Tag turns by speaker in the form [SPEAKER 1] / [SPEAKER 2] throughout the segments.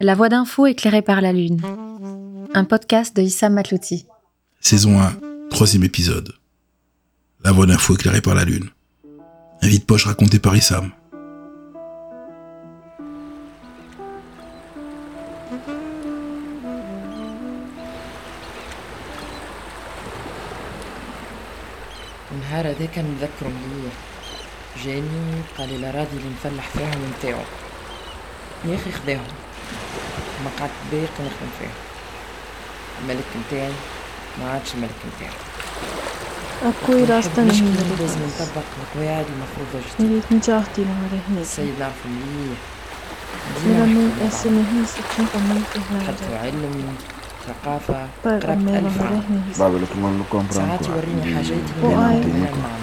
[SPEAKER 1] La voix d'info éclairée par la lune. Un podcast de Issam Matlouti.
[SPEAKER 2] Saison 1, troisième épisode. La voix d'info éclairée par la lune. Un vide poche raconté par Issam.
[SPEAKER 3] النهار هذاك نتذكرو مليح جاني قال لي راضي اللي نفلح فيهم نتاعو يا أخي خداهم ما قعدت باقي نخدم فيهم. الملك نتاعي ما عادش الملك نتاعي
[SPEAKER 4] اكوي
[SPEAKER 3] راس لازم نطبق القواعد المفروضة
[SPEAKER 4] جدا ريت أختي لهذا هنا
[SPEAKER 3] السيد نعرف مليح
[SPEAKER 4] ديما من
[SPEAKER 3] حتى علم ثقافة قرأت ألف عام.
[SPEAKER 5] بابا لكم
[SPEAKER 3] ساعات يوريني حاجات من ما
[SPEAKER 5] نعملها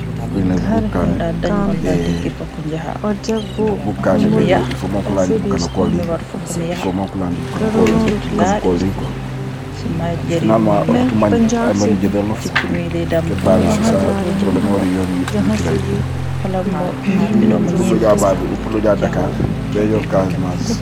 [SPEAKER 4] vile
[SPEAKER 5] bukan bukan bukan nama bukan bukan
[SPEAKER 4] bukan
[SPEAKER 5] bukan bukan bukan bukan bukan
[SPEAKER 4] bukan
[SPEAKER 5] bukan
[SPEAKER 4] jadaka beyo
[SPEAKER 5] kazmas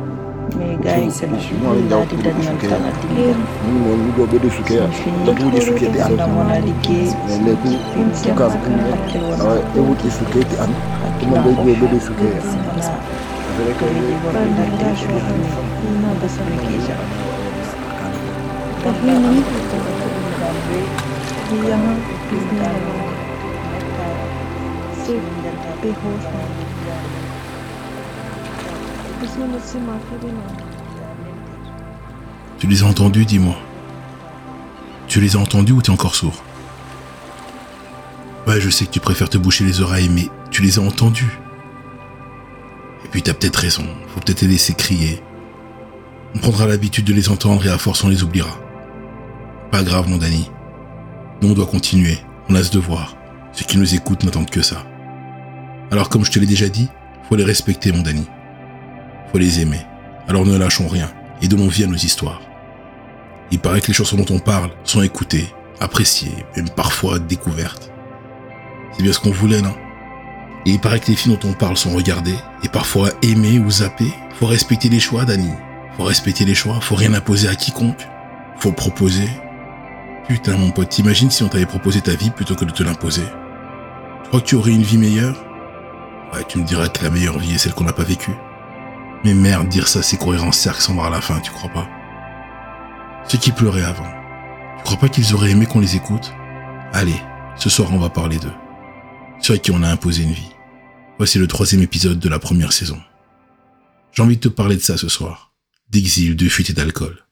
[SPEAKER 5] mais gars yi
[SPEAKER 3] seen daal
[SPEAKER 4] di dañu tan
[SPEAKER 5] ak yéen ñu ya da
[SPEAKER 4] di
[SPEAKER 5] suke di an da di la liggéey le ku ku ka ku ay di an mo do do bedu suke ya vrai que
[SPEAKER 4] di sini. non di sini di na Thank.
[SPEAKER 2] Tu les as entendus, dis-moi. Tu les as entendus ou t'es encore sourd? Ouais, je sais que tu préfères te boucher les oreilles, mais tu les as entendus. Et puis t'as peut-être raison, faut peut-être les laisser crier. On prendra l'habitude de les entendre et à force on les oubliera. Pas grave, mon Danny. Nous on doit continuer, on a ce devoir. Ceux qui nous écoutent n'attendent que ça. Alors comme je te l'ai déjà dit, faut les respecter, mon Danny. Faut les aimer. Alors ne lâchons rien et donnons vie à nos histoires. Il paraît que les chansons dont on parle sont écoutées, appréciées, même parfois découvertes. C'est bien ce qu'on voulait, non? Et il paraît que les films dont on parle sont regardées et parfois aimées ou zappées. Faut respecter les choix, Dani. Faut respecter les choix, faut rien imposer à quiconque. Faut proposer. Putain, mon pote, t'imagines si on t'avait proposé ta vie plutôt que de te l'imposer? Tu crois que tu aurais une vie meilleure? Ouais, tu me diras que la meilleure vie est celle qu'on n'a pas vécue. Mais merde, dire ça, c'est courir en cercle sans voir la fin, tu crois pas? Ceux qui pleuraient avant, tu crois pas qu'ils auraient aimé qu'on les écoute? Allez, ce soir on va parler d'eux. Ceux à qui on a imposé une vie. Voici le troisième épisode de la première saison. J'ai envie de te parler de ça ce soir. D'exil, de fuite et d'alcool.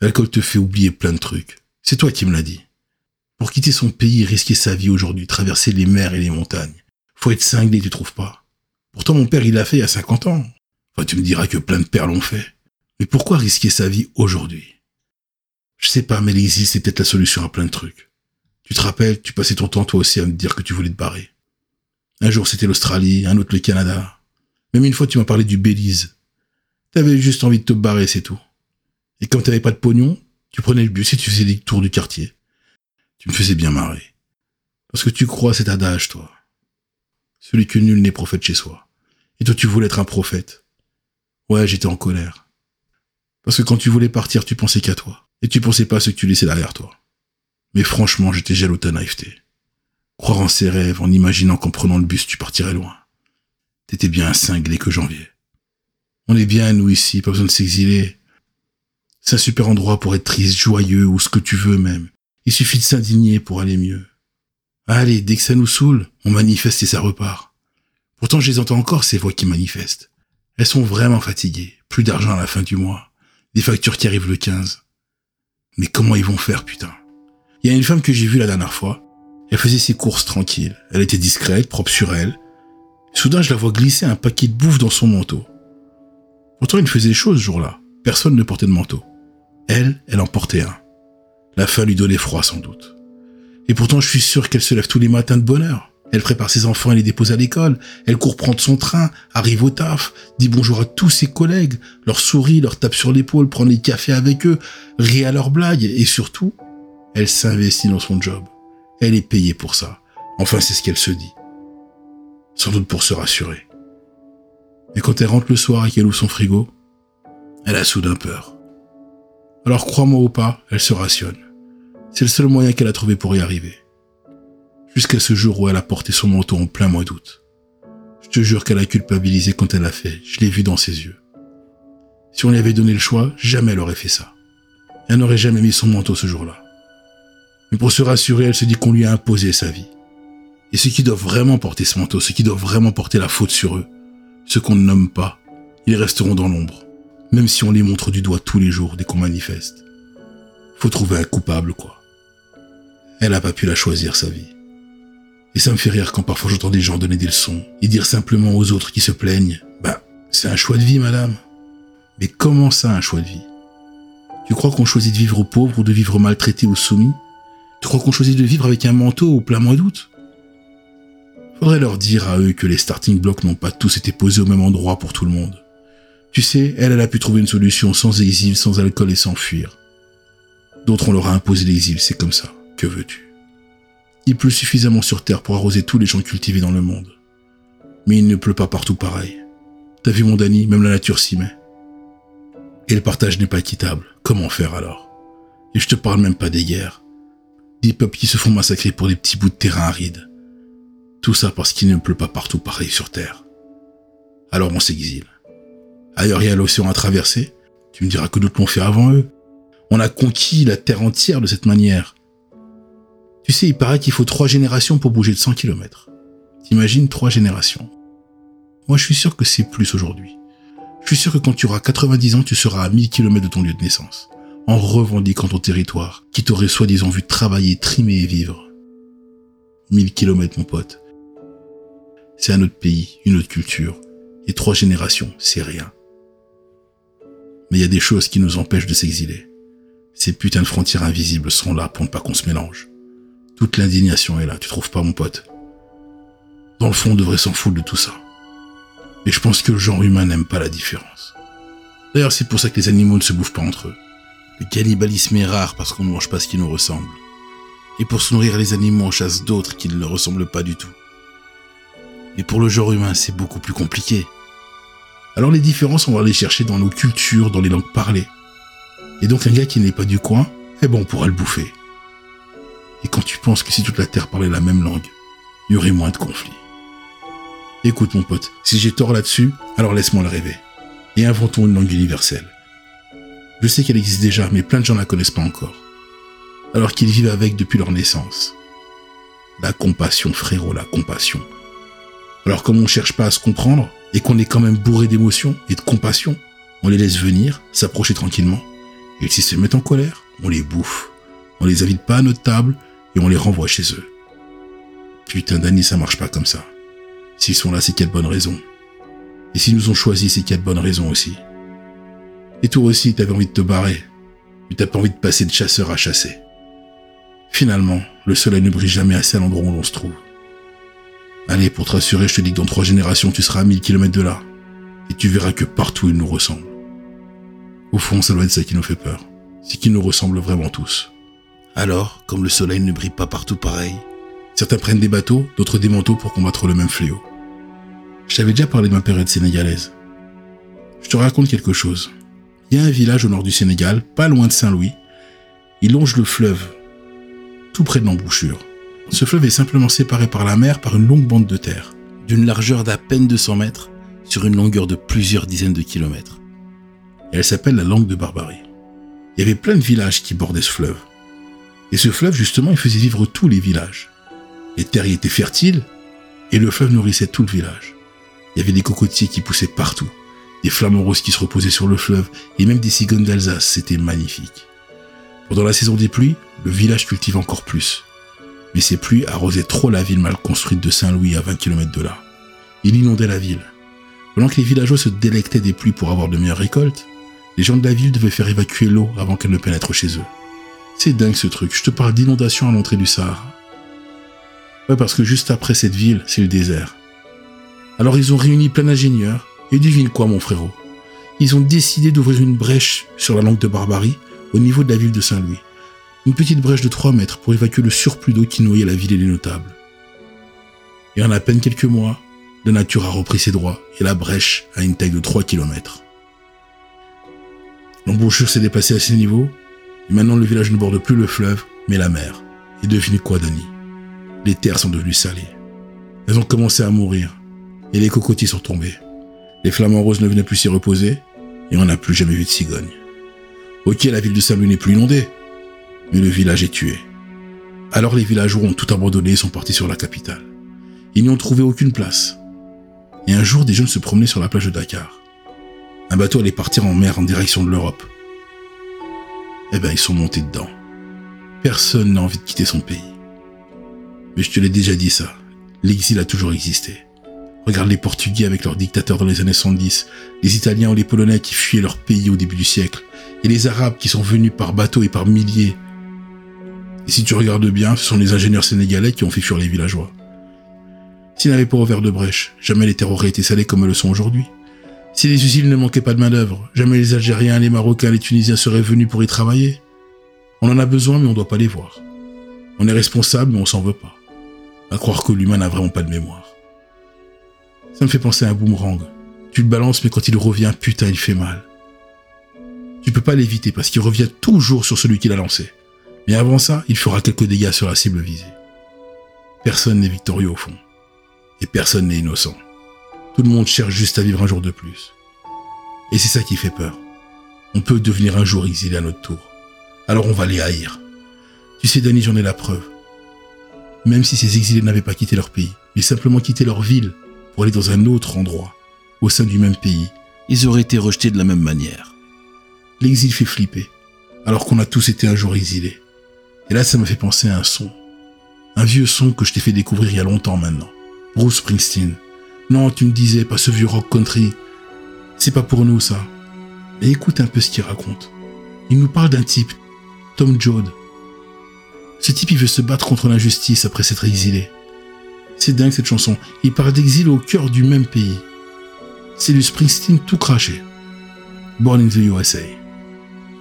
[SPEAKER 2] L'alcool te fait oublier plein de trucs. C'est toi qui me l'as dit. Pour quitter son pays et risquer sa vie aujourd'hui, traverser les mers et les montagnes, faut être cinglé, tu trouves pas? Pourtant mon père il l'a fait il y a 50 ans. Enfin, tu me diras que plein de pères l'ont fait. Mais pourquoi risquer sa vie aujourd'hui? Je sais pas, mais l'exil c'est peut-être la solution à plein de trucs. Tu te rappelles, tu passais ton temps toi aussi à me dire que tu voulais te barrer. Un jour c'était l'Australie, un autre le Canada. Même une fois tu m'as parlé du Belize. T'avais juste envie de te barrer, c'est tout. Et comme t'avais pas de pognon, tu prenais le bus et tu faisais des tours du quartier. Tu me faisais bien marrer. Parce que tu crois à cet adage, toi. Celui que nul n'est prophète chez soi. Et toi tu voulais être un prophète. Ouais, j'étais en colère. Parce que quand tu voulais partir, tu pensais qu'à toi. Et tu pensais pas à ce que tu laissais derrière toi. Mais franchement, j'étais jaloux de ta naïveté. Croire en ses rêves en imaginant qu'en prenant le bus, tu partirais loin. T'étais bien un cinglé que j'enviais. On est bien, nous, ici, pas besoin de s'exiler. C'est un super endroit pour être triste, joyeux ou ce que tu veux même. Il suffit de s'indigner pour aller mieux. Allez, dès que ça nous saoule, on manifeste et ça repart. Pourtant, je les entends encore, ces voix qui manifestent. Elles sont vraiment fatiguées. Plus d'argent à la fin du mois. Des factures qui arrivent le 15. Mais comment ils vont faire, putain? Il y a une femme que j'ai vue la dernière fois. Elle faisait ses courses tranquilles. Elle était discrète, propre sur elle. Soudain, je la vois glisser un paquet de bouffe dans son manteau. Pourtant, il faisait chaud ce jour-là. Personne ne portait de manteau. Elle, elle en portait un. La faim lui donnait froid sans doute. Et pourtant, je suis sûr qu'elle se lève tous les matins de bonne heure. Elle prépare ses enfants et les dépose à l'école. Elle court prendre son train, arrive au taf, dit bonjour à tous ses collègues, leur sourit, leur tape sur l'épaule, prend les cafés avec eux, rit à leurs blagues et surtout, elle s'investit dans son job. Elle est payée pour ça. Enfin, c'est ce qu'elle se dit. Sans doute pour se rassurer. Mais quand elle rentre le soir et qu'elle ouvre son frigo, elle a soudain peur. Alors crois-moi ou pas, elle se rationne. C'est le seul moyen qu'elle a trouvé pour y arriver jusqu'à ce jour où elle a porté son manteau en plein mois d'août. Je te jure qu'elle a culpabilisé quand elle l'a fait, je l'ai vu dans ses yeux. Si on lui avait donné le choix, jamais elle aurait fait ça. Elle n'aurait jamais mis son manteau ce jour-là. Mais pour se rassurer, elle se dit qu'on lui a imposé sa vie. Et ceux qui doivent vraiment porter ce manteau, ceux qui doivent vraiment porter la faute sur eux, ceux qu'on ne nomme pas, ils resteront dans l'ombre, même si on les montre du doigt tous les jours dès qu'on manifeste. Faut trouver un coupable, quoi. Elle n'a pas pu la choisir, sa vie. Et ça me fait rire quand parfois j'entends des gens donner des leçons et dire simplement aux autres qui se plaignent, bah, c'est un choix de vie, madame. Mais comment ça, un choix de vie? Tu crois qu'on choisit de vivre pauvre ou de vivre maltraité ou soumis? Tu crois qu'on choisit de vivre avec un manteau au plein mois d'août? Faudrait leur dire à eux que les starting blocks n'ont pas tous été posés au même endroit pour tout le monde. Tu sais, elle, elle a pu trouver une solution sans exil, sans alcool et sans fuir. D'autres, on leur a imposé l'exil, c'est comme ça. Que veux-tu? Il pleut suffisamment sur Terre pour arroser tous les gens cultivés dans le monde. Mais il ne pleut pas partout pareil. T'as vu mon Dani, même la nature s'y met. Et le partage n'est pas équitable. Comment faire alors? Et je te parle même pas des guerres. Des peuples qui se font massacrer pour des petits bouts de terrain arides. Tout ça parce qu'il ne pleut pas partout pareil sur Terre. Alors on s'exile. Ailleurs il y a l'océan à traverser. Tu me diras que d'autres l'ont fait avant eux. On a conquis la Terre entière de cette manière. Tu sais, il paraît qu'il faut trois générations pour bouger de 100 km. T'imagines trois générations. Moi, je suis sûr que c'est plus aujourd'hui. Je suis sûr que quand tu auras 90 ans, tu seras à 1000 km de ton lieu de naissance, en revendiquant ton territoire, qui t'aurait soi-disant vu travailler, trimer et vivre. 1000 km, mon pote. C'est un autre pays, une autre culture. Et trois générations, c'est rien. Mais il y a des choses qui nous empêchent de s'exiler. Ces putains de frontières invisibles sont là pour ne pas qu'on se mélange. Toute l'indignation est là, tu trouves pas mon pote? Dans le fond, on devrait s'en foutre de tout ça. Mais je pense que le genre humain n'aime pas la différence. D'ailleurs, c'est pour ça que les animaux ne se bouffent pas entre eux. Le cannibalisme est rare parce qu'on ne mange pas ce qui nous ressemble. Et pour se nourrir, les animaux en chassent d'autres qui ne leur ressemblent pas du tout. Mais pour le genre humain, c'est beaucoup plus compliqué. Alors les différences, on va les chercher dans nos cultures, dans les langues parlées. Et donc un gars qui n'est pas du coin, eh bon, on pourra le bouffer. Et quand tu penses que si toute la Terre parlait la même langue, il y aurait moins de conflits. Écoute mon pote, si j'ai tort là-dessus, alors laisse-moi le rêver. Et inventons une langue universelle. Je sais qu'elle existe déjà, mais plein de gens ne la connaissent pas encore. Alors qu'ils vivent avec depuis leur naissance. La compassion, frérot, la compassion. Alors comme on ne cherche pas à se comprendre, et qu'on est quand même bourré d'émotions et de compassion, on les laisse venir, s'approcher tranquillement, et s'ils se mettent en colère, on les bouffe. On les invite pas à notre table, et on les renvoie chez eux. Putain, Danny, ça marche pas comme ça. S'ils sont là, c'est qu'il y a de bonnes raisons. Et s'ils nous ont choisis, c'est qu'il y a de bonnes raisons aussi. Et toi aussi, t'avais envie de te barrer, mais t'as pas envie de passer de chasseur à chasser. Finalement, le soleil ne brille jamais assez à l'endroit où l'on se trouve. Allez, pour te rassurer, je te dis que dans trois générations, tu seras à 1000 km de là. Et tu verras que partout, ils nous ressemblent. Au fond, ça doit être ça qui nous fait peur. C'est qu'ils nous ressemblent vraiment tous. Alors, comme le soleil ne brille pas partout pareil, certains prennent des bateaux, d'autres des manteaux pour combattre le même fléau. Je t'avais déjà parlé de ma période sénégalaise. Je te raconte quelque chose. Il y a un village au nord du Sénégal, pas loin de Saint-Louis. Il longe le fleuve, tout près de l'embouchure. Ce fleuve est simplement séparé par la mer par une longue bande de terre, d'une largeur d'à peine 200 mètres, sur une longueur de plusieurs dizaines de kilomètres. Elle s'appelle la langue de Barbarie. Il y avait plein de villages qui bordaient ce fleuve. Et ce fleuve, justement, il faisait vivre tous les villages. Les terres y étaient fertiles, et le fleuve nourrissait tout le village. Il y avait des cocotiers qui poussaient partout, des flamants roses qui se reposaient sur le fleuve, et même des cigognes d'Alsace, c'était magnifique. Pendant la saison des pluies, le village cultive encore plus. Mais ces pluies arrosaient trop la ville mal construite de Saint-Louis à 20 km de là. Il inondait la ville. Pendant que les villageois se délectaient des pluies pour avoir de meilleures récoltes, les gens de la ville devaient faire évacuer l'eau avant qu'elle ne pénètre chez eux. C'est dingue ce truc, je te parle d'inondation à l'entrée du Sahara. Ouais, parce que juste après cette ville, c'est le désert. Alors ils ont réuni plein d'ingénieurs, et devine quoi mon frérot? Ils ont décidé d'ouvrir une brèche sur la langue de Barbarie, au niveau de la ville de Saint-Louis. Une petite brèche de 3 mètres pour évacuer le surplus d'eau qui noyait la ville et les notables. Et en à peine quelques mois, la nature a repris ses droits et la brèche a une taille de 3 km. L'embouchure s'est déplacée à ce niveau, et maintenant le village ne borde plus le fleuve, mais la mer. Et devinez quoi, Denis? Les terres sont devenues salées. Elles ont commencé à mourir, et les cocotiers sont tombés. Les flamants roses ne venaient plus s'y reposer, et on n'a plus jamais vu de cigogne. Ok, la ville de Saint-Louis n'est plus inondée, mais le village est tué. Alors les villageois ont tout abandonné et sont partis sur la capitale. Ils n'y ont trouvé aucune place. Et un jour, des jeunes se promenaient sur la plage de Dakar. Un bateau allait partir en mer en direction de l'Europe. Eh ben, ils sont montés dedans. Personne n'a envie de quitter son pays. Mais je te l'ai déjà dit ça. L'exil a toujours existé. Regarde les Portugais avec leurs dictateurs dans les années 70, les Italiens ou les Polonais qui fuyaient leur pays au début du siècle, et les Arabes qui sont venus par bateau et par milliers. Et si tu regardes bien, ce sont les ingénieurs sénégalais qui ont fait fuir les villageois. S'ils n'avaient pas ouvert de brèche, jamais les terres auraient été salées comme elles le sont aujourd'hui. Si les usines ne manquaient pas de main-d'œuvre, jamais les Algériens, les Marocains, les Tunisiens seraient venus pour y travailler. On en a besoin, mais on ne doit pas les voir. On est responsable, mais on s'en veut pas. À croire que l'humain n'a vraiment pas de mémoire. Ça me fait penser à un boomerang. Tu le balances, mais quand il revient, putain, il fait mal. Tu peux pas l'éviter parce qu'il revient toujours sur celui qui l'a lancé. Mais avant ça, il fera quelques dégâts sur la cible visée. Personne n'est victorieux au fond. Et personne n'est innocent. Tout le monde cherche juste à vivre un jour de plus. Et c'est ça qui fait peur. On peut devenir un jour exilé à notre tour. Alors on va les haïr. Tu sais, Danny, j'en ai la preuve. Même si ces exilés n'avaient pas quitté leur pays, mais simplement quitté leur ville pour aller dans un autre endroit, au sein du même pays, ils auraient été rejetés de la même manière. L'exil fait flipper, alors qu'on a tous été un jour exilés. Et là, ça me fait penser à un son. Un vieux son que je t'ai fait découvrir il y a longtemps maintenant. Bruce Springsteen. Non, tu me disais, pas ce vieux rock country. C'est pas pour nous, ça. Mais écoute un peu ce qu'il raconte. Il nous parle d'un type, Tom Joad. Ce type, il veut se battre contre l'injustice après s'être exilé. C'est dingue cette chanson. Il parle d'exil au cœur du même pays. C'est du Springsteen tout craché. Born in the USA.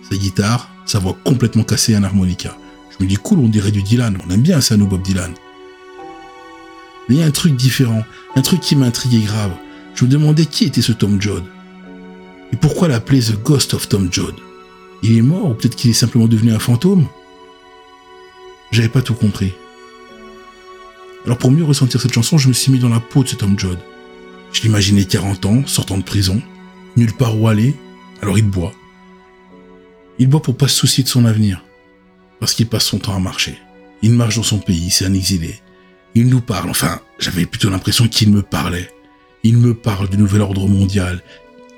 [SPEAKER 2] Sa guitare, sa voix complètement cassée en harmonica. Je me dis cool, on dirait du Dylan. On aime bien ça, nous, Bob Dylan. Mais il y a un truc différent, un truc qui m'intriguait grave. Je me demandais qui était ce Tom Joad. Et pourquoi l'appeler The Ghost of Tom Joad Il est mort ou peut-être qu'il est simplement devenu un fantôme? J'avais pas tout compris. Alors pour mieux ressentir cette chanson, je me suis mis dans la peau de cet Tom Joad. Je l'imaginais 40 ans, sortant de prison, nulle part où aller, alors il boit. Il boit pour pas se soucier de son avenir, parce qu'il passe son temps à marcher. Il marche dans son pays, c'est un exilé. Il nous parle, enfin, j'avais plutôt l'impression qu'il me parlait. Il me parle du nouvel ordre mondial.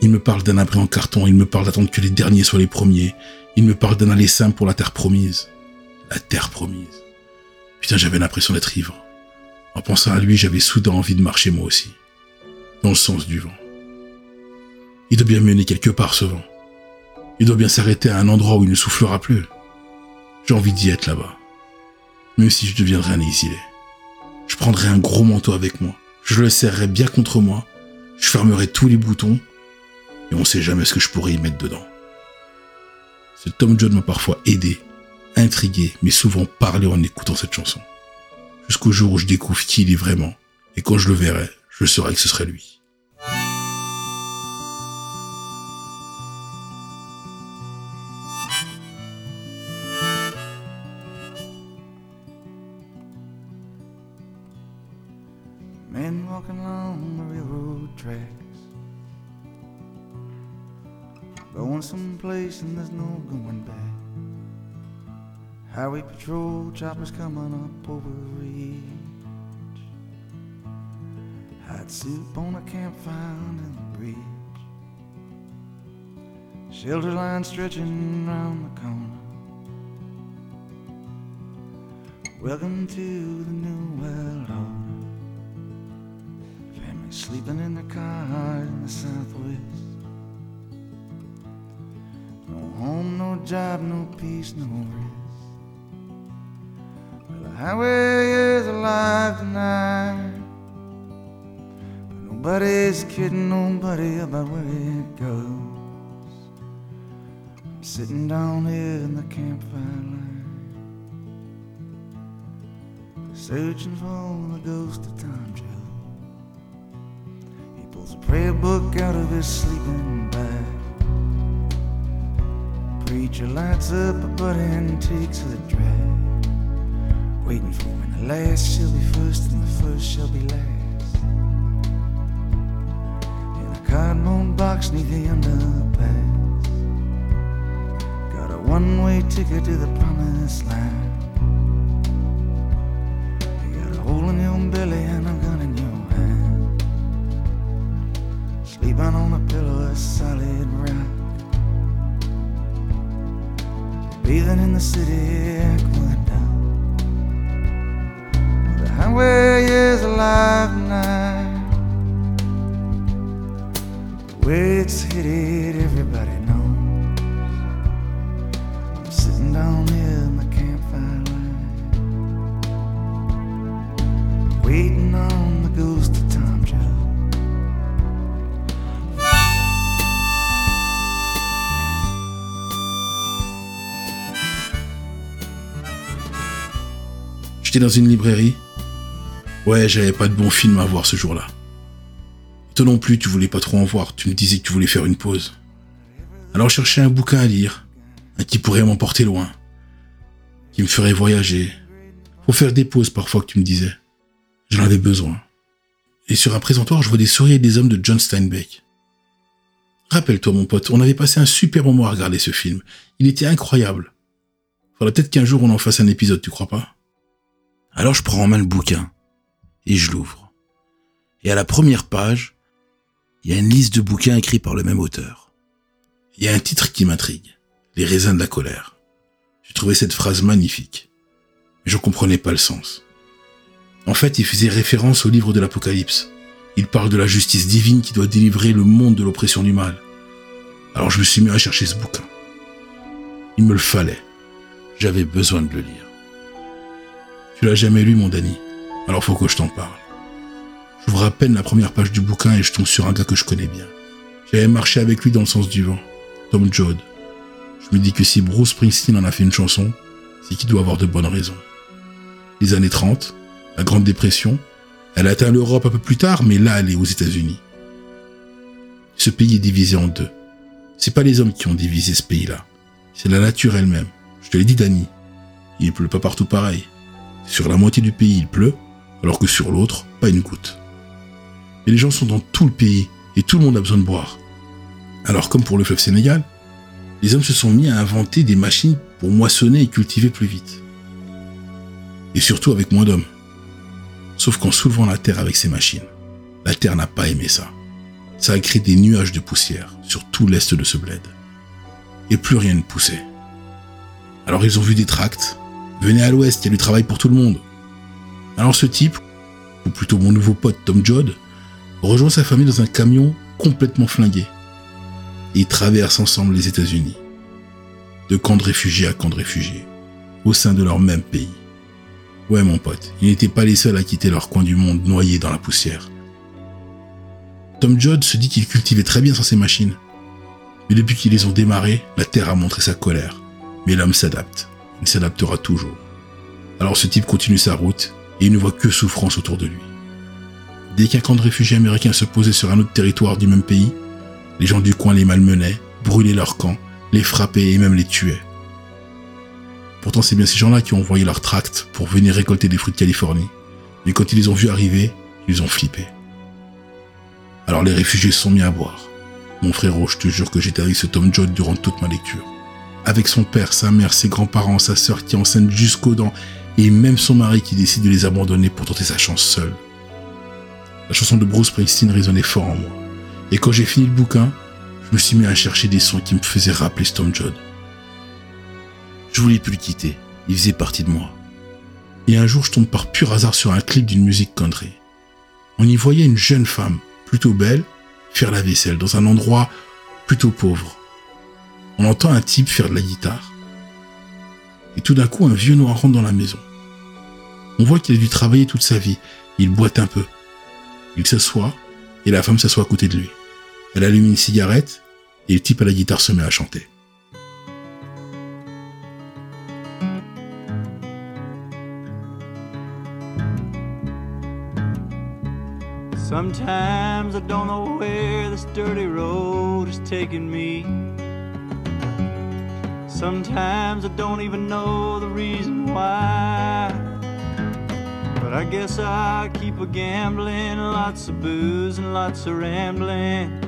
[SPEAKER 2] Il me parle d'un abri en carton. Il me parle d'attendre que les derniers soient les premiers. Il me parle d'un aller simple pour la terre promise. La terre promise. Putain, j'avais l'impression d'être ivre. En pensant à lui, j'avais soudain envie de marcher moi aussi. Dans le sens du vent. Il doit bien mener quelque part ce vent. Il doit bien s'arrêter à un endroit où il ne soufflera plus. J'ai envie d'y être là-bas. Même si je deviendrais un exilé. Je prendrai un gros manteau avec moi. Je le serrerai bien contre moi. Je fermerai tous les boutons. Et on sait jamais ce que je pourrais y mettre dedans. Ce Tom John m'a parfois aidé, intrigué, mais souvent parlé en écoutant cette chanson. Jusqu'au jour où je découvre qui il est vraiment. Et quand je le verrai, je saurai que ce serait lui.
[SPEAKER 6] Highway patrol choppers coming up over reach. Hot soup on a campfire in the breeze. Shelter line stretching round the corner. Welcome to the new world order. Families sleeping in their cars in the southwest. No home, no job, no peace, no rest. Highway is alive tonight. But nobody's kidding nobody about where it goes. I'm sitting down here in the campfire light. Searching for the ghost of Tom Joe. He pulls a prayer book out of his sleeping bag. Preacher lights up a butt and takes a drag. Waiting for when the last shall be first and the first shall be last. In a cardboard box neath the underpass. Got a one way ticket to the promised land. You got a hole in your belly and a gun in your hand. Sleeping on a pillow of solid rock. Bathing in the city aqueduct. The highway is alive tonight. The way it's headed, everybody knows. I'm sitting down here in the campfire light, waiting on the ghost of Tom Joe.
[SPEAKER 2] J'étais dans une librairie. Ouais, j'avais pas de bon film à voir ce jour-là. Toi non plus, tu voulais pas trop en voir. Tu me disais que tu voulais faire une pause. Alors cherchais un bouquin à lire, un qui pourrait m'emporter loin, qui me ferait voyager. Faut faire des pauses parfois que tu me disais. J'en avais besoin. Et sur un présentoir, je vois des souris et des hommes de John Steinbeck. Rappelle-toi, mon pote, on avait passé un super moment à regarder ce film. Il était incroyable. Faudrait peut-être qu'un jour on en fasse un épisode, tu crois pas? Alors je prends en main le bouquin et je l'ouvre. Et à la première page, il y a une liste de bouquins écrits par le même auteur. Il y a un titre qui m'intrigue. Les raisins de la colère. J'ai trouvé cette phrase magnifique. Mais je comprenais pas le sens. En fait, il faisait référence au livre de l'Apocalypse. Il parle de la justice divine qui doit délivrer le monde de l'oppression du mal. Alors je me suis mis à chercher ce bouquin. Il me le fallait. J'avais besoin de le lire. Tu l'as jamais lu, mon Danny. Alors faut que je t'en parle. J'ouvre à peine la première page du bouquin et je tombe sur un gars que je connais bien. J'avais marché avec lui dans le sens du vent. Tom Joad. Je me dis que si Bruce Springsteen en a fait une chanson, c'est qu'il doit avoir de bonnes raisons. Les années 30, la Grande Dépression, elle atteint l'Europe un peu plus tard, mais là, elle est aux États-Unis. Ce pays est divisé en deux. C'est pas les hommes qui ont divisé ce pays-là. C'est la nature elle-même. Je te l'ai dit, Danny. Il pleut pas partout pareil. Sur la moitié du pays, il pleut, alors que sur l'autre, pas une goutte. Et les gens sont dans tout le pays, et tout le monde a besoin de boire. Alors, comme pour le fleuve Sénégal, les hommes se sont mis à inventer des machines pour moissonner et cultiver plus vite. Et surtout avec moins d'hommes. Sauf qu'en soulevant la terre avec ces machines, la terre n'a pas aimé ça. Ça a créé des nuages de poussière sur tout l'est de ce bled. Et plus rien ne poussait. Alors ils ont vu des tracts. Venez à l'ouest, il y a du travail pour tout le monde. Alors ce type, ou plutôt mon nouveau pote Tom Jodd, rejoint sa famille dans un camion complètement flingué. Et ils traversent ensemble les États-Unis. De camp de réfugiés à camp de réfugiés. Au sein de leur même pays. Ouais, mon pote, ils n'étaient pas les seuls à quitter leur coin du monde noyé dans la poussière. Tom Jodd se dit qu'il cultivait très bien sans ces machines. Mais depuis qu'ils les ont démarrés, la Terre a montré sa colère. Mais l'homme s'adapte. Il s'adaptera toujours. Alors ce type continue sa route et il ne voit que souffrance autour de lui. Dès qu'un camp de réfugiés américains se posait sur un autre territoire du même pays, les gens du coin les malmenaient, brûlaient leur camp, les frappaient et même les tuaient. Pourtant, c'est bien ces gens-là qui ont envoyé leurs tracts pour venir récolter des fruits de Californie. Mais quand ils les ont vus arriver, ils ont flippé. Alors les réfugiés se sont mis à boire. Mon frérot, je te jure que j'étais avec ce Tom Jodd durant toute ma lecture. avec son père, sa mère, ses grands-parents, sa sœur qui est enceinte jusqu'aux dents, et même son mari qui décide de les abandonner pour tenter sa chance seul. La chanson de Bruce Springsteen résonnait fort en moi. Et quand j'ai fini le bouquin, je me suis mis à chercher des sons qui me faisaient rappeler Storm John. Je voulais plus le quitter, il faisait partie de moi. Et un jour, je tombe par pur hasard sur un clip d'une musique country. On y voyait une jeune femme, plutôt belle, faire la vaisselle dans un endroit plutôt pauvre. On entend un type faire de la guitare. Et tout d'un coup, un vieux noir rentre dans la maison. On voit qu'il a dû travailler toute sa vie. Il boite un peu. Il s'assoit et la femme s'assoit à côté de lui. Elle allume une cigarette et le type à la guitare se met à chanter.
[SPEAKER 7] Sometimes I don't know where this dirty road is taking me. Sometimes I don't even know the reason why. But I guess I keep a gambling, lots of booze and lots of rambling.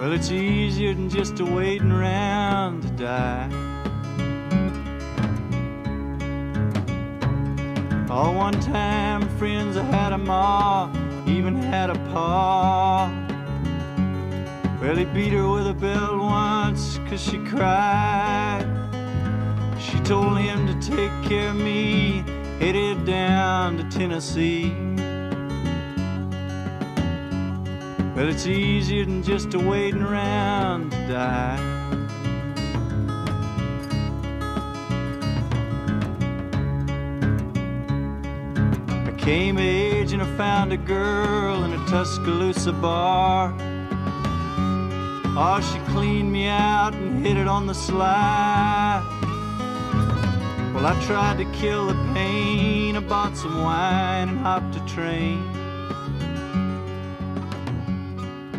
[SPEAKER 7] Well, it's easier than just a waiting around to die. All one time friends, I had a ma, even had a pa. Well, he beat her with a belt once, cause she cried. She told him to take care of me, headed down to Tennessee. Well, it's easier than just waiting around to die. I came of age and I found a girl in a Tuscaloosa bar. Oh, she cleaned me out and hit it on the sly. Well, I tried to kill the pain. I bought some wine and hopped a train.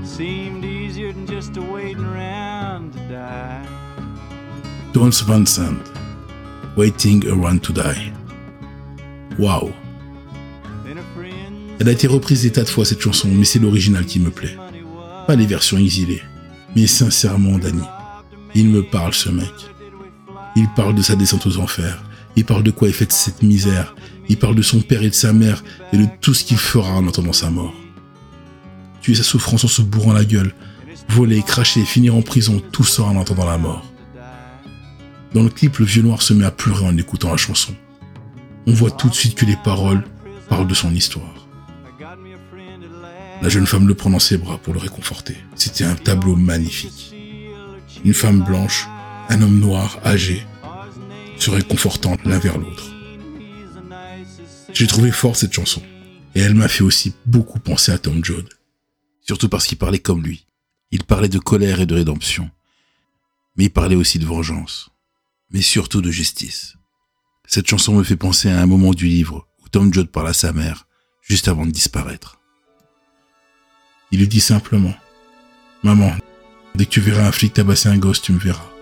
[SPEAKER 7] Seemed easier than just waiting around to die.
[SPEAKER 2] Dons Van Sant, Waiting Around to Die.
[SPEAKER 7] Friends
[SPEAKER 2] Elle a été reprise des tas de fois cette chanson, mais c'est l'original qui me plaît. Pas les versions exilées. Mais sincèrement, Danny, il me parle ce mec. Il parle de sa descente aux enfers. Il parle de quoi est faite cette misère. Il parle de son père et de sa mère et de tout ce qu'il fera en attendant sa mort. Tuer sa souffrance en se bourrant la gueule, voler, cracher, finir en prison, tout ça en attendant la mort. Dans le clip, le vieux noir se met à pleurer en écoutant la chanson. On voit tout de suite que les paroles parlent de son histoire. La jeune femme le prend dans ses bras pour le réconforter. C'était un tableau magnifique. Une femme blanche, un homme noir âgé, se réconfortant l'un vers l'autre. J'ai trouvé fort cette chanson. Et elle m'a fait aussi beaucoup penser à Tom Joad. Surtout parce qu'il parlait comme lui. Il parlait de colère et de rédemption. Mais il parlait aussi de vengeance. Mais surtout de justice. Cette chanson me fait penser à un moment du livre où Tom Joad parle à sa mère juste avant de disparaître. Il lui dit simplement Maman, dès que tu verras un flic tabasser un gosse, tu me verras.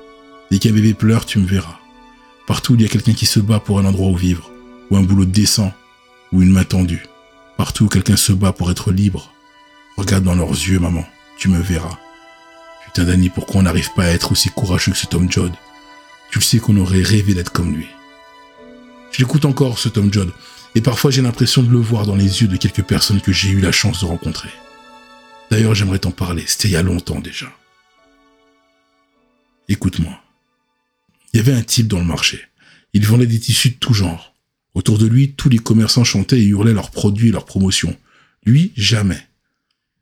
[SPEAKER 2] Dès qu'un bébé pleure, tu me verras. Partout où il y a quelqu'un qui se bat pour un endroit où vivre, ou un boulot décent, ou une main tendue. Partout où quelqu'un se bat pour être libre. Regarde dans leurs yeux, maman, tu me verras. Putain Danny, pourquoi on n'arrive pas à être aussi courageux que ce Tom Joad Tu le sais qu'on aurait rêvé d'être comme lui. Je l'écoute encore, ce Tom Joad, et parfois j'ai l'impression de le voir dans les yeux de quelques personnes que j'ai eu la chance de rencontrer. D'ailleurs, j'aimerais t'en parler, c'était il y a longtemps déjà. Écoute-moi. Il y avait un type dans le marché. Il vendait des tissus de tout genre. Autour de lui, tous les commerçants chantaient et hurlaient leurs produits et leurs promotions. Lui, jamais.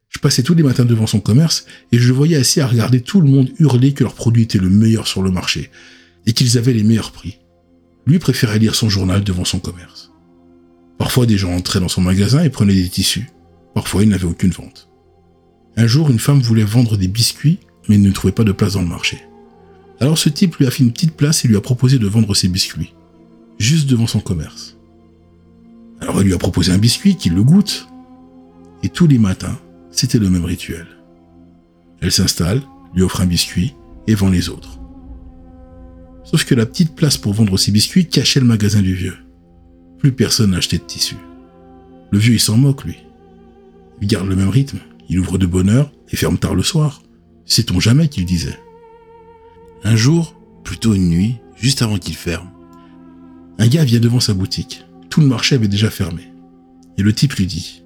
[SPEAKER 2] Je passais tous les matins devant son commerce et je le voyais assis à regarder tout le monde hurler que leurs produits étaient le meilleur sur le marché et qu'ils avaient les meilleurs prix. Lui préférait lire son journal devant son commerce. Parfois, des gens entraient dans son magasin et prenaient des tissus. Parfois, il n'avait aucune vente. Un jour, une femme voulait vendre des biscuits, mais ne trouvait pas de place dans le marché. Alors ce type lui a fait une petite place et lui a proposé de vendre ses biscuits, juste devant son commerce. Alors il lui a proposé un biscuit qu'il le goûte. Et tous les matins, c'était le même rituel. Elle s'installe, lui offre un biscuit et vend les autres. Sauf que la petite place pour vendre ses biscuits cachait le magasin du vieux. Plus personne n'achetait de tissu. Le vieux, il s'en moque, lui. Il garde le même rythme. Il ouvre de bonne heure et ferme tard le soir. Sait-on jamais qu'il disait. Un jour, plutôt une nuit, juste avant qu'il ferme, un gars vient devant sa boutique. Tout le marché avait déjà fermé. Et le type lui dit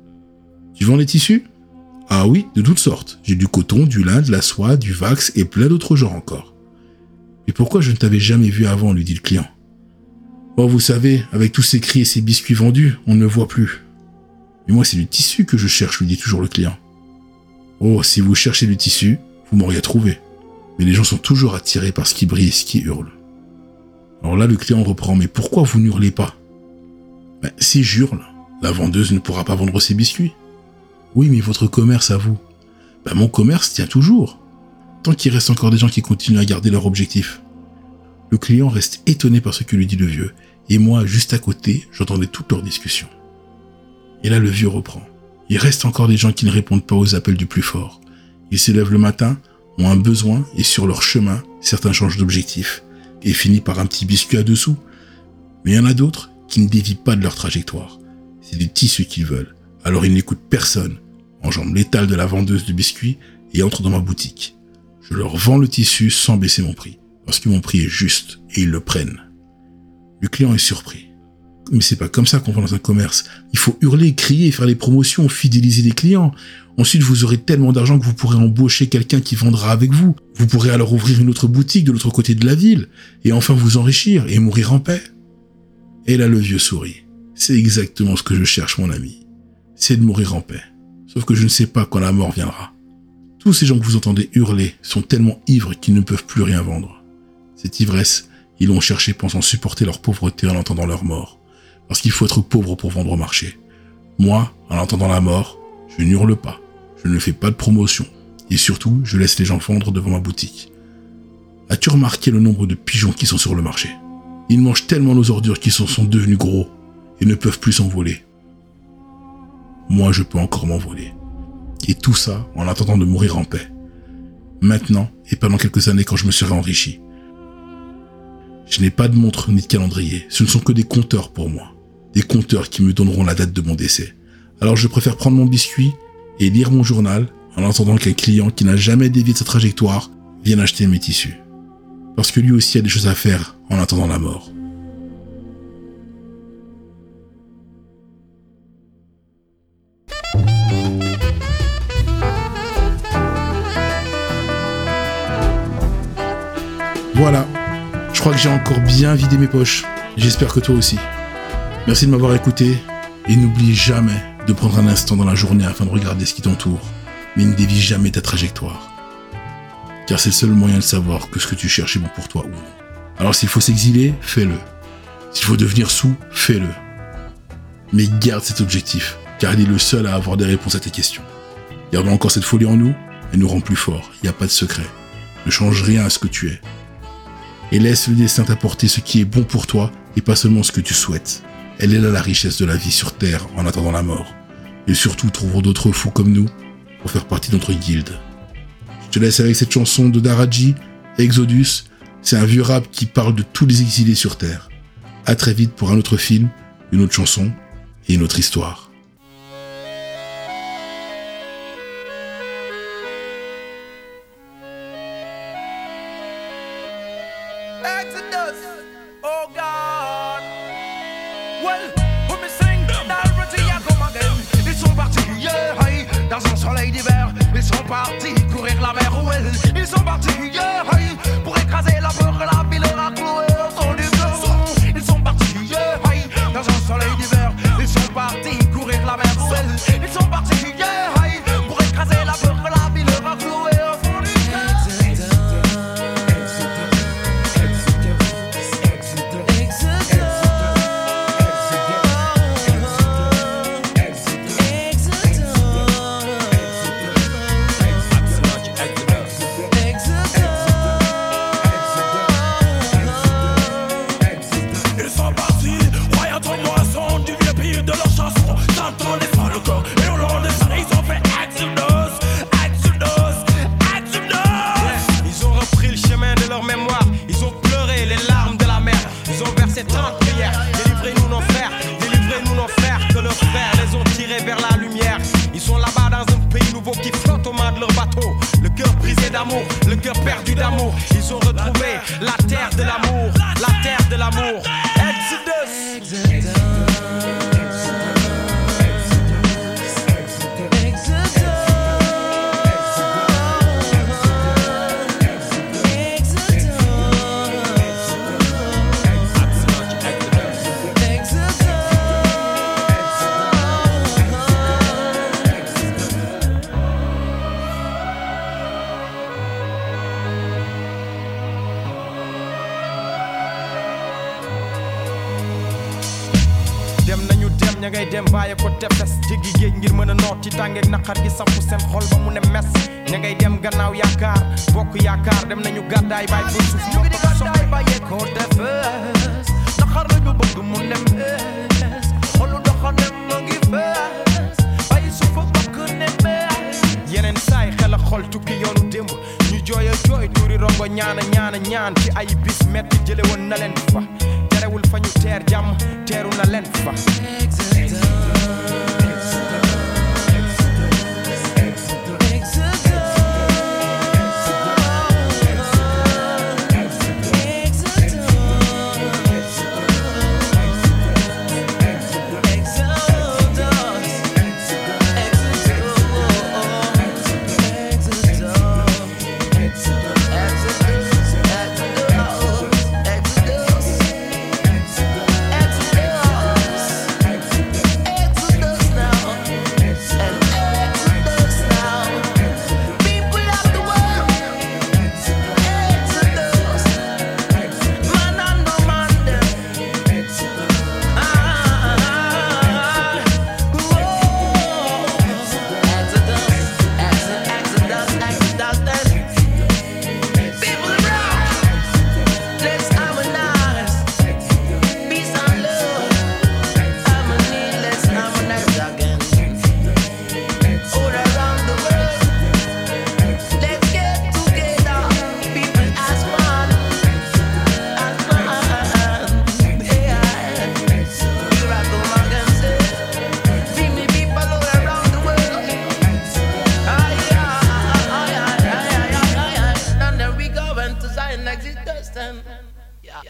[SPEAKER 2] Tu vends les tissus? Ah oui, de toutes sortes. J'ai du coton, du lin, de la soie, du vax et plein d'autres genres encore. Mais pourquoi je ne t'avais jamais vu avant? lui dit le client. Oh, vous savez, avec tous ces cris et ces biscuits vendus, on ne me voit plus. Mais moi, c'est du tissu que je cherche, lui dit toujours le client. Oh, si vous cherchez du tissu, vous m'auriez trouvé. Mais les gens sont toujours attirés par ce qui brille et ce qui hurle. Alors là, le client reprend, mais pourquoi vous n'hurlez pas? Ben, Si j'hurle, la vendeuse ne pourra pas vendre ses biscuits. Oui, mais votre commerce à vous? Ben, mon commerce tient toujours. Tant qu'il reste encore des gens qui continuent à garder leur objectif. Le client reste étonné par ce que lui dit le vieux, et moi, juste à côté, j'entendais toute leur discussion. Et là, le vieux reprend. Il reste encore des gens qui ne répondent pas aux appels du plus fort. Ils s'élèvent le matin, ont un besoin, et sur leur chemin, certains changent d'objectif, et finissent par un petit biscuit à dessous. Mais il y en a d'autres qui ne dévient pas de leur trajectoire. C'est du tissu qu'ils veulent. Alors ils n'écoutent personne, enjambent l'étal de la vendeuse de biscuits et entrent dans ma boutique. Je leur vends le tissu sans baisser mon prix, parce que mon prix est juste, et ils le prennent. Le client est surpris. Mais c'est pas comme ça qu'on vend dans un commerce. Il faut hurler, crier, faire les promotions, fidéliser les clients. Ensuite, vous aurez tellement d'argent que vous pourrez embaucher quelqu'un qui vendra avec vous. Vous pourrez alors ouvrir une autre boutique de l'autre côté de la ville. Et enfin vous enrichir et mourir en paix. Et là, le vieux sourit. C'est exactement ce que je cherche, mon ami. C'est de mourir en paix. Sauf que je ne sais pas quand la mort viendra. Tous ces gens que vous entendez hurler sont tellement ivres qu'ils ne peuvent plus rien vendre. Cette ivresse, ils l'ont cherché pensant supporter leur pauvreté en entendant leur mort parce qu'il faut être pauvre pour vendre au marché. Moi, en entendant la mort, je n'hurle pas, je ne fais pas de promotion, et surtout, je laisse les gens vendre devant ma boutique. As-tu remarqué le nombre de pigeons qui sont sur le marché? Ils mangent tellement nos ordures qu'ils sont, sont devenus gros et ne peuvent plus s'envoler. Moi, je peux encore m'envoler. Et tout ça en attendant de mourir en paix. Maintenant, et pendant quelques années quand je me serai enrichi. Je n'ai pas de montre ni de calendrier, ce ne sont que des compteurs pour moi. Des compteurs qui me donneront la date de mon décès. Alors je préfère prendre mon biscuit et lire mon journal en attendant qu'un client qui n'a jamais dévié de sa trajectoire vienne acheter mes tissus. Parce que lui aussi a des choses à faire en attendant la mort. Voilà, je crois que j'ai encore bien vidé mes poches. J'espère que toi aussi. Merci de m'avoir écouté et n'oublie jamais de prendre un instant dans la journée afin de regarder ce qui t'entoure, mais ne dévie jamais ta trajectoire. Car c'est le seul moyen de savoir que ce que tu cherches est bon pour toi ou non. Alors s'il faut s'exiler, fais-le. S'il faut devenir sous, fais-le. Mais garde cet objectif, car il est le seul à avoir des réponses à tes questions. Gardons encore cette folie en nous, elle nous rend plus forts, il n'y a pas de secret. Ne change rien à ce que tu es. Et laisse le destin t'apporter ce qui est bon pour toi et pas seulement ce que tu souhaites. Elle est là la richesse de la vie sur Terre en attendant la mort. Et surtout, trouvons d'autres fous comme nous pour faire partie de notre guilde. Je te laisse avec cette chanson de Daraji, Exodus. C'est un vieux rap qui parle de tous les exilés sur Terre. À très vite pour un autre film, une autre chanson et une autre histoire.
[SPEAKER 8] Dem nañu dem ña ngay dem bàyyi ko tefes jéggi géej ngir mën a noot ci tàngeeg naqar gi sampu seen xol ba mu ne mes. Ña ngay dem gannaaw yaakaar bokk yaakaar dem nañu gàddaay bàyyi fa suuf.
[SPEAKER 9] Ñu ngi di gàddaay bàyyee ko defes naxar lañu bëgg mu ne mees xolu doxane mu ngi fees bàyyi suuf ak bakk ne mees
[SPEAKER 8] yeneen saay xel a xol tukki yoonu démb. Ñu jooy a jooy tuuri rongo ñaana ñaana ñaan. Ci ay bis metti jële woon na leen fa terewul fa ñu teer jàmm teeru na leen fa